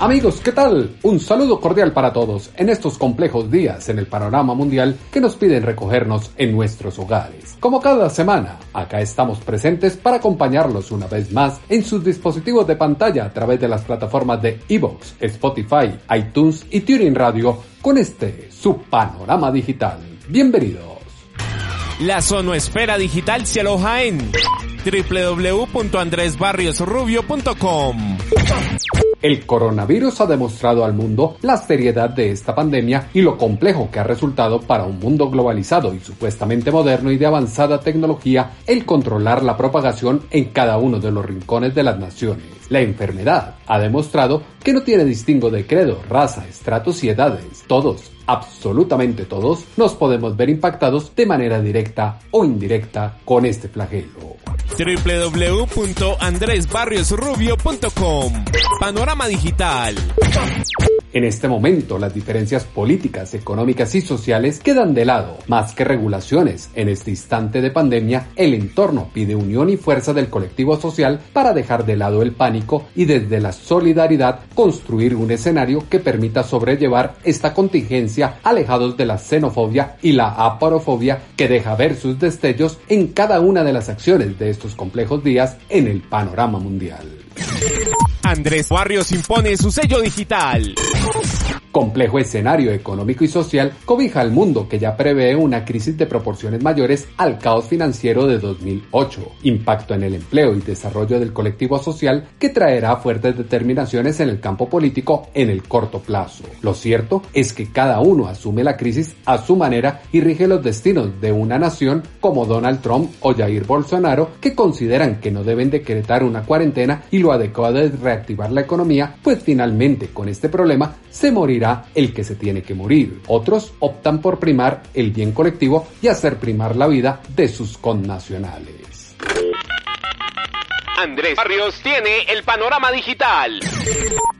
Amigos, ¿qué tal? Un saludo cordial para todos en estos complejos días en el panorama mundial que nos piden recogernos en nuestros hogares. Como cada semana, acá estamos presentes para acompañarlos una vez más en sus dispositivos de pantalla a través de las plataformas de Evox, Spotify, iTunes y Turing Radio con este su panorama digital. Bienvenidos. La Sonoesfera Digital se aloja en www.andresbarriosrubio.com. El coronavirus ha demostrado al mundo la seriedad de esta pandemia y lo complejo que ha resultado para un mundo globalizado y supuestamente moderno y de avanzada tecnología el controlar la propagación en cada uno de los rincones de las naciones. La enfermedad ha demostrado que no tiene distingo de credo, raza, estratos y edades. Todos, absolutamente todos, nos podemos ver impactados de manera directa o indirecta con este flagelo www.andresbarriosrubio.com Panorama Digital. En este momento, las diferencias políticas, económicas y sociales quedan de lado. Más que regulaciones, en este instante de pandemia, el entorno pide unión y fuerza del colectivo social para dejar de lado el pánico y desde la solidaridad construir un escenario que permita sobrellevar esta contingencia alejados de la xenofobia y la aparofobia que deja ver sus destellos en cada una de las acciones de estos complejos días en el panorama mundial. Andrés Barrios impone su sello digital. Complejo escenario económico y social cobija al mundo que ya prevé una crisis de proporciones mayores al caos financiero de 2008, impacto en el empleo y desarrollo del colectivo social que traerá fuertes determinaciones en el campo político en el corto plazo. Lo cierto es que cada uno asume la crisis a su manera y rige los destinos de una nación como Donald Trump o Jair Bolsonaro que consideran que no deben decretar una cuarentena y lo adecuado es reactivar la economía, pues finalmente con este problema se morirá el que se tiene que morir. Otros optan por primar el bien colectivo y hacer primar la vida de sus connacionales. Andrés Barrios tiene el panorama digital.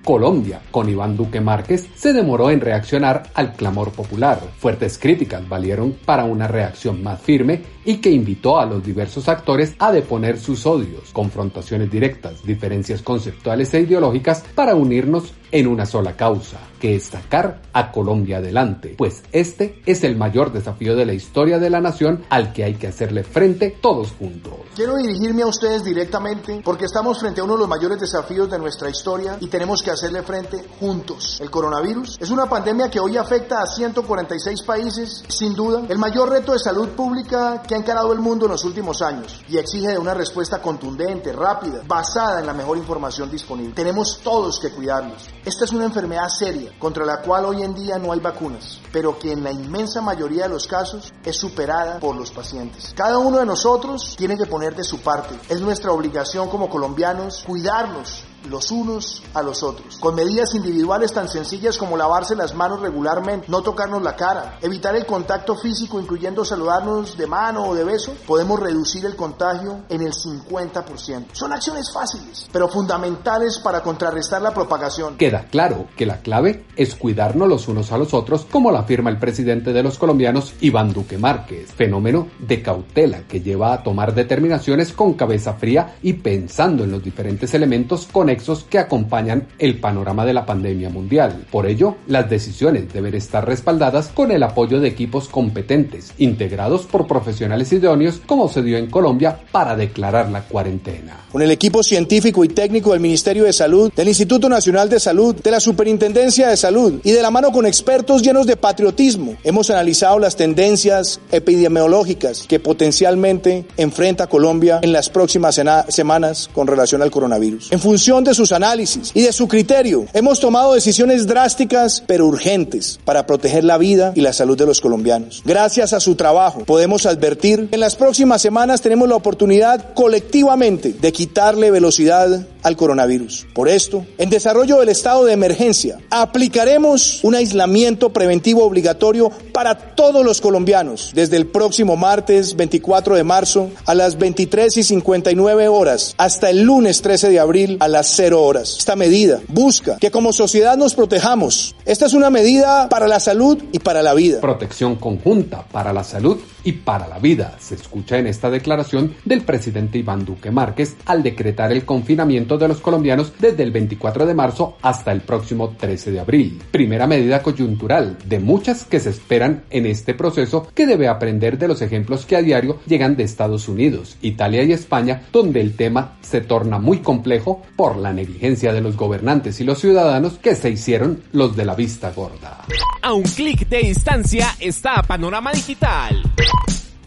Colombia, con Iván Duque Márquez, se demoró en reaccionar al clamor popular. Fuertes críticas valieron para una reacción más firme y que invitó a los diversos actores a deponer sus odios, confrontaciones directas, diferencias conceptuales e ideológicas para unirnos en una sola causa, que es sacar a Colombia adelante, pues este es el mayor desafío de la historia de la nación al que hay que hacerle frente todos juntos. Quiero dirigirme a ustedes directamente porque estamos frente a uno de los mayores desafíos de nuestra historia y tenemos que hacerle frente juntos. El coronavirus es una pandemia que hoy afecta a 146 países, sin duda, el mayor reto de salud pública que ha encarado el mundo en los últimos años y exige una respuesta contundente, rápida, basada en la mejor información disponible. Tenemos todos que cuidarnos. Esta es una enfermedad seria contra la cual hoy en día no hay vacunas, pero que en la inmensa mayoría de los casos es superada por los pacientes. Cada uno de nosotros tiene que poner de su parte. Es nuestra obligación como colombianos cuidarnos los unos a los otros, con medidas individuales tan sencillas como lavarse las manos regularmente, no tocarnos la cara, evitar el contacto físico incluyendo saludarnos de mano o de beso, podemos reducir el contagio en el 50%. Son acciones fáciles, pero fundamentales para contrarrestar la propagación. Queda claro que la clave es cuidarnos los unos a los otros, como lo afirma el presidente de los colombianos, Iván Duque Márquez, fenómeno de cautela que lleva a tomar determinaciones con cabeza fría y pensando en los diferentes elementos conexos que acompañan el panorama de la pandemia mundial. Por ello, las decisiones deben estar respaldadas con el apoyo de equipos competentes, integrados por profesionales idóneos, como se dio en Colombia para declarar la cuarentena. Con el equipo científico y técnico del Ministerio de Salud, del Instituto Nacional de Salud, de la Superintendencia de Salud y de la mano con expertos llenos de patriotismo, hemos analizado las tendencias epidemiológicas que potencialmente enfrenta Colombia en las próximas semanas con relación al coronavirus. En función de sus análisis y de su criterio, hemos tomado decisiones drásticas pero urgentes para proteger la vida y la salud de los colombianos. Gracias a su trabajo, podemos advertir que en las próximas semanas tenemos la oportunidad colectivamente de quitarle velocidad al coronavirus. Por esto, en desarrollo del estado de emergencia, aplicaremos un aislamiento preventivo obligatorio para todos los colombianos desde el próximo martes 24 de marzo a las 23 y 59 horas hasta el lunes 13 de abril a las 0 horas. Esta medida busca que como sociedad nos protejamos. Esta es una medida para la salud y para la vida. Protección conjunta para la salud y para la vida, se escucha en esta declaración del presidente Iván Duque Márquez al decretar el confinamiento de los colombianos desde el 24 de marzo hasta el próximo 13 de abril. Primera medida coyuntural de muchas que se esperan en este proceso que debe aprender de los ejemplos que a diario llegan de Estados Unidos, Italia y España, donde el tema se torna muy complejo por la negligencia de los gobernantes y los ciudadanos que se hicieron los de la vista gorda. A un clic de distancia está Panorama Digital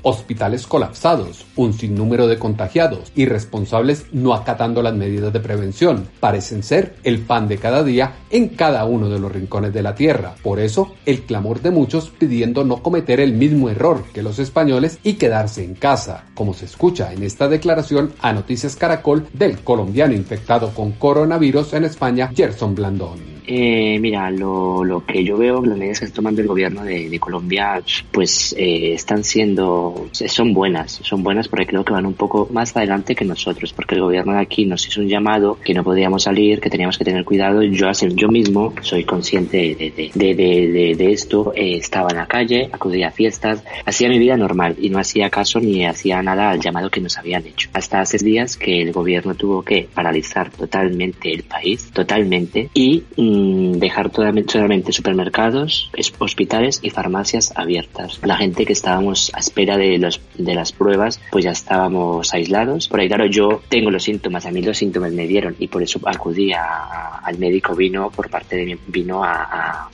hospitales colapsados, un sinnúmero de contagiados y responsables no acatando las medidas de prevención. Parecen ser el pan de cada día en cada uno de los rincones de la tierra. Por eso, el clamor de muchos pidiendo no cometer el mismo error que los españoles y quedarse en casa, como se escucha en esta declaración a Noticias Caracol del colombiano infectado con coronavirus en España, Gerson Blandón. Eh, mira, lo, lo, que yo veo, las medidas que está tomando el gobierno de, Colombia, pues eh, están siendo, son buenas, son buenas porque creo que van un poco más adelante que nosotros, porque el gobierno de aquí nos hizo un llamado que no podíamos salir, que teníamos que tener cuidado. Yo, yo mismo soy consciente de, de, de, de esto, eh, estaba en la calle, acudía a fiestas, hacía mi vida normal y no hacía caso ni hacía nada al llamado que nos habían hecho. Hasta hace días que el gobierno tuvo que paralizar totalmente el país, totalmente, y mm, dejar solamente supermercados, hospitales y farmacias abiertas. La gente que estábamos a espera de, los, de las pruebas, pues ya estábamos aislados. Por ahí, claro, yo tengo los síntomas, a mí los síntomas me dieron y por eso acudí al médico, vino por parte de mi, vino a a,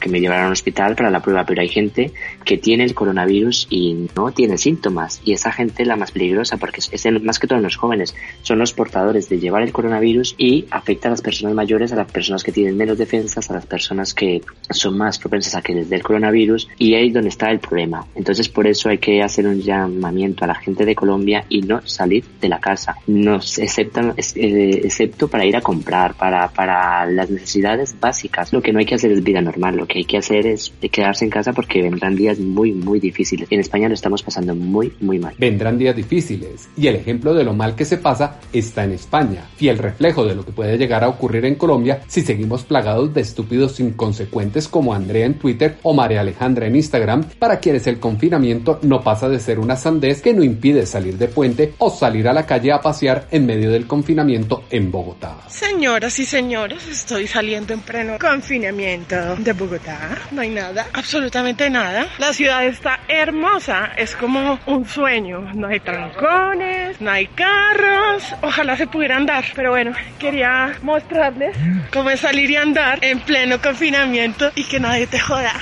que me llevaran al hospital para la prueba, pero hay gente que tiene el coronavirus y no tiene síntomas y esa gente es la más peligrosa porque es más que todos los jóvenes son los portadores de llevar el coronavirus y afecta a las personas mayores, a las personas que tienen menos defensas, a las personas que son más propensas a que les dé el coronavirus y ahí es donde está el problema. Entonces por eso hay que hacer un llamamiento a la gente de Colombia y no salir de la casa, no excepto, eh, excepto para ir a comprar, para, para las necesidades básicas. Lo que no hay que hacer es vida normal. Lo que hay que hacer es quedarse en casa porque vendrán días muy, muy difíciles. En España lo estamos pasando muy, muy mal. Vendrán días difíciles y el ejemplo de lo mal que se pasa está en España, fiel reflejo de lo que puede llegar a ocurrir en Colombia si seguimos plagados de estúpidos inconsecuentes como Andrea en Twitter o María Alejandra en Instagram, para quienes el confinamiento no pasa de ser una sandez que no impide salir de puente o salir a la calle a pasear en medio del confinamiento en Bogotá. Señoras y señores, estoy saliendo en pleno confinamiento de Bogotá. No hay nada, absolutamente nada. La ciudad está hermosa, es como un sueño. No hay trancones, no hay carros. Ojalá se pudiera andar, pero bueno, quería mostrarles cómo es salir y andar en pleno confinamiento y que nadie te joda.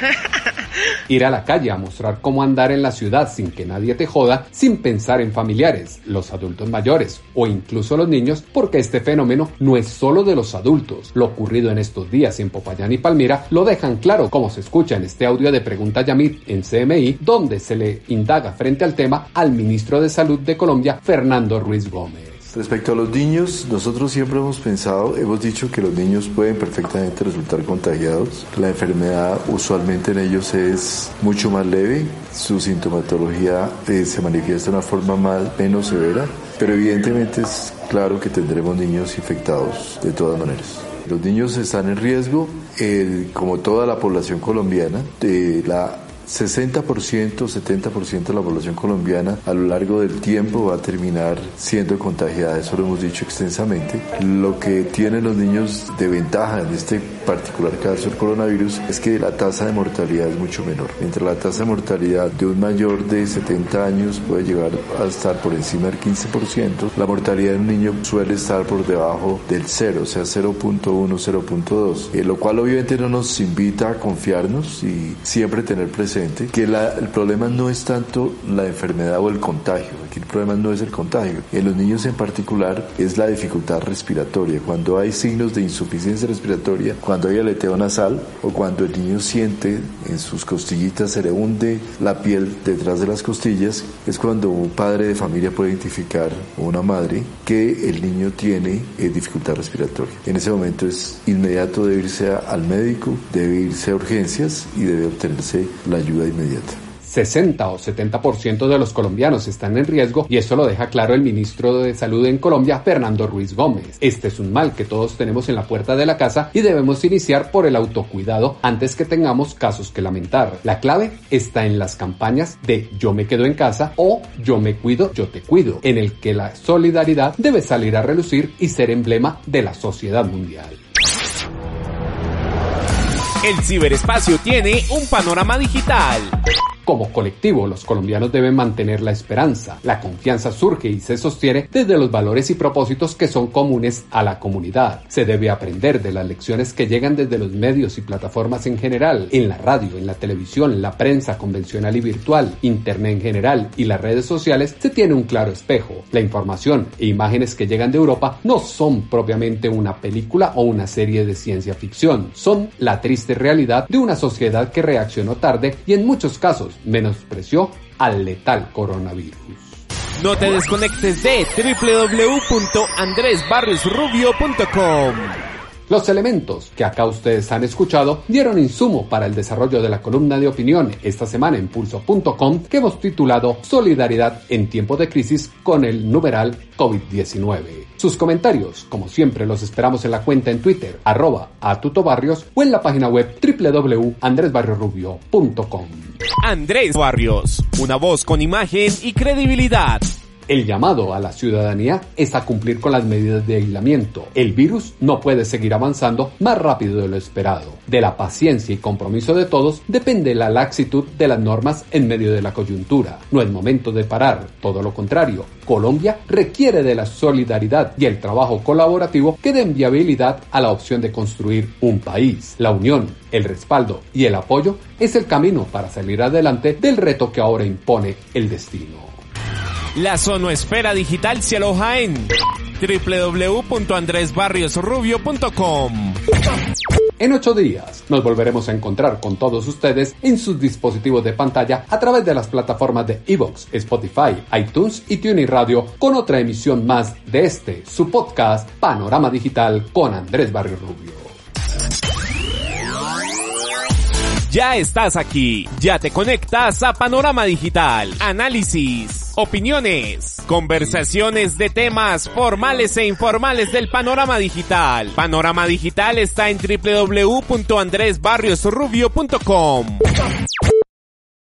Ir a la calle a mostrar cómo andar en la ciudad sin que nadie te joda, sin pensar en familiares, los adultos mayores o incluso los niños, porque este fenómeno no es solo de los adultos. Lo ocurrido en estos días en Popayán y Palmira lo dejan claro, como se escucha en este audio de Pregunta Yamit en CMI, donde se le indaga frente al tema al ministro de Salud de Colombia, Fernando Ruiz Gómez. Respecto a los niños, nosotros siempre hemos pensado, hemos dicho que los niños pueden perfectamente resultar contagiados. La enfermedad usualmente en ellos es mucho más leve, su sintomatología eh, se manifiesta de una forma más, menos severa, pero evidentemente es claro que tendremos niños infectados de todas maneras. Los niños están en riesgo, eh, como toda la población colombiana, de la 60%, 70% de la población colombiana a lo largo del tiempo va a terminar siendo contagiada, eso lo hemos dicho extensamente. Lo que tienen los niños de ventaja en este particular caso del coronavirus es que la tasa de mortalidad es mucho menor. Entre la tasa de mortalidad de un mayor de 70 años puede llegar a estar por encima del 15%, la mortalidad de un niño suele estar por debajo del 0, o sea 0.1, 0.2, eh, lo cual obviamente no nos invita a confiarnos y siempre tener presente que el problema no es tanto la enfermedad o el contagio, Aquí el problema no es el contagio. En los niños en particular es la dificultad respiratoria. Cuando hay signos de insuficiencia respiratoria, cuando hay aleteo nasal o cuando el niño siente en sus costillitas se le hunde la piel detrás de las costillas, es cuando un padre de familia puede identificar o una madre que el niño tiene eh, dificultad respiratoria. En ese momento es inmediato debe irse al médico, debe irse a urgencias y debe obtenerse la ayuda inmediata. 60 o 70% de los colombianos están en riesgo y eso lo deja claro el ministro de Salud en Colombia, Fernando Ruiz Gómez. Este es un mal que todos tenemos en la puerta de la casa y debemos iniciar por el autocuidado antes que tengamos casos que lamentar. La clave está en las campañas de yo me quedo en casa o yo me cuido, yo te cuido, en el que la solidaridad debe salir a relucir y ser emblema de la sociedad mundial. El ciberespacio tiene un panorama digital. Como colectivo, los colombianos deben mantener la esperanza. La confianza surge y se sostiene desde los valores y propósitos que son comunes a la comunidad. Se debe aprender de las lecciones que llegan desde los medios y plataformas en general, en la radio, en la televisión, la prensa convencional y virtual, internet en general y las redes sociales. Se tiene un claro espejo. La información e imágenes que llegan de Europa no son propiamente una película o una serie de ciencia ficción. Son la triste realidad de una sociedad que reaccionó tarde y en muchos casos menospreció al letal coronavirus. No te desconectes de www.andresbarriosrubio.com. Los elementos que acá ustedes han escuchado dieron insumo para el desarrollo de la columna de opinión esta semana en pulso.com que hemos titulado Solidaridad en tiempo de crisis con el numeral COVID-19. Sus comentarios, como siempre, los esperamos en la cuenta en Twitter, arroba a o en la página web www.andresbarriosrubio.com. Andrés Barrios, una voz con imagen y credibilidad. El llamado a la ciudadanía es a cumplir con las medidas de aislamiento. El virus no puede seguir avanzando más rápido de lo esperado. De la paciencia y compromiso de todos depende la laxitud de las normas en medio de la coyuntura. No es momento de parar, todo lo contrario. Colombia requiere de la solidaridad y el trabajo colaborativo que den viabilidad a la opción de construir un país. La unión, el respaldo y el apoyo es el camino para salir adelante del reto que ahora impone el destino. La Zonoesfera Digital se aloja en www.andresbarriosrubio.com. En ocho días nos volveremos a encontrar con todos ustedes en sus dispositivos de pantalla a través de las plataformas de Evox, Spotify, iTunes y TuneIn Radio con otra emisión más de este, su podcast Panorama Digital con Andrés Barrio Rubio. Ya estás aquí, ya te conectas a Panorama Digital, análisis, opiniones, conversaciones de temas formales e informales del panorama digital. Panorama Digital está en www.andresbarriosrubio.com.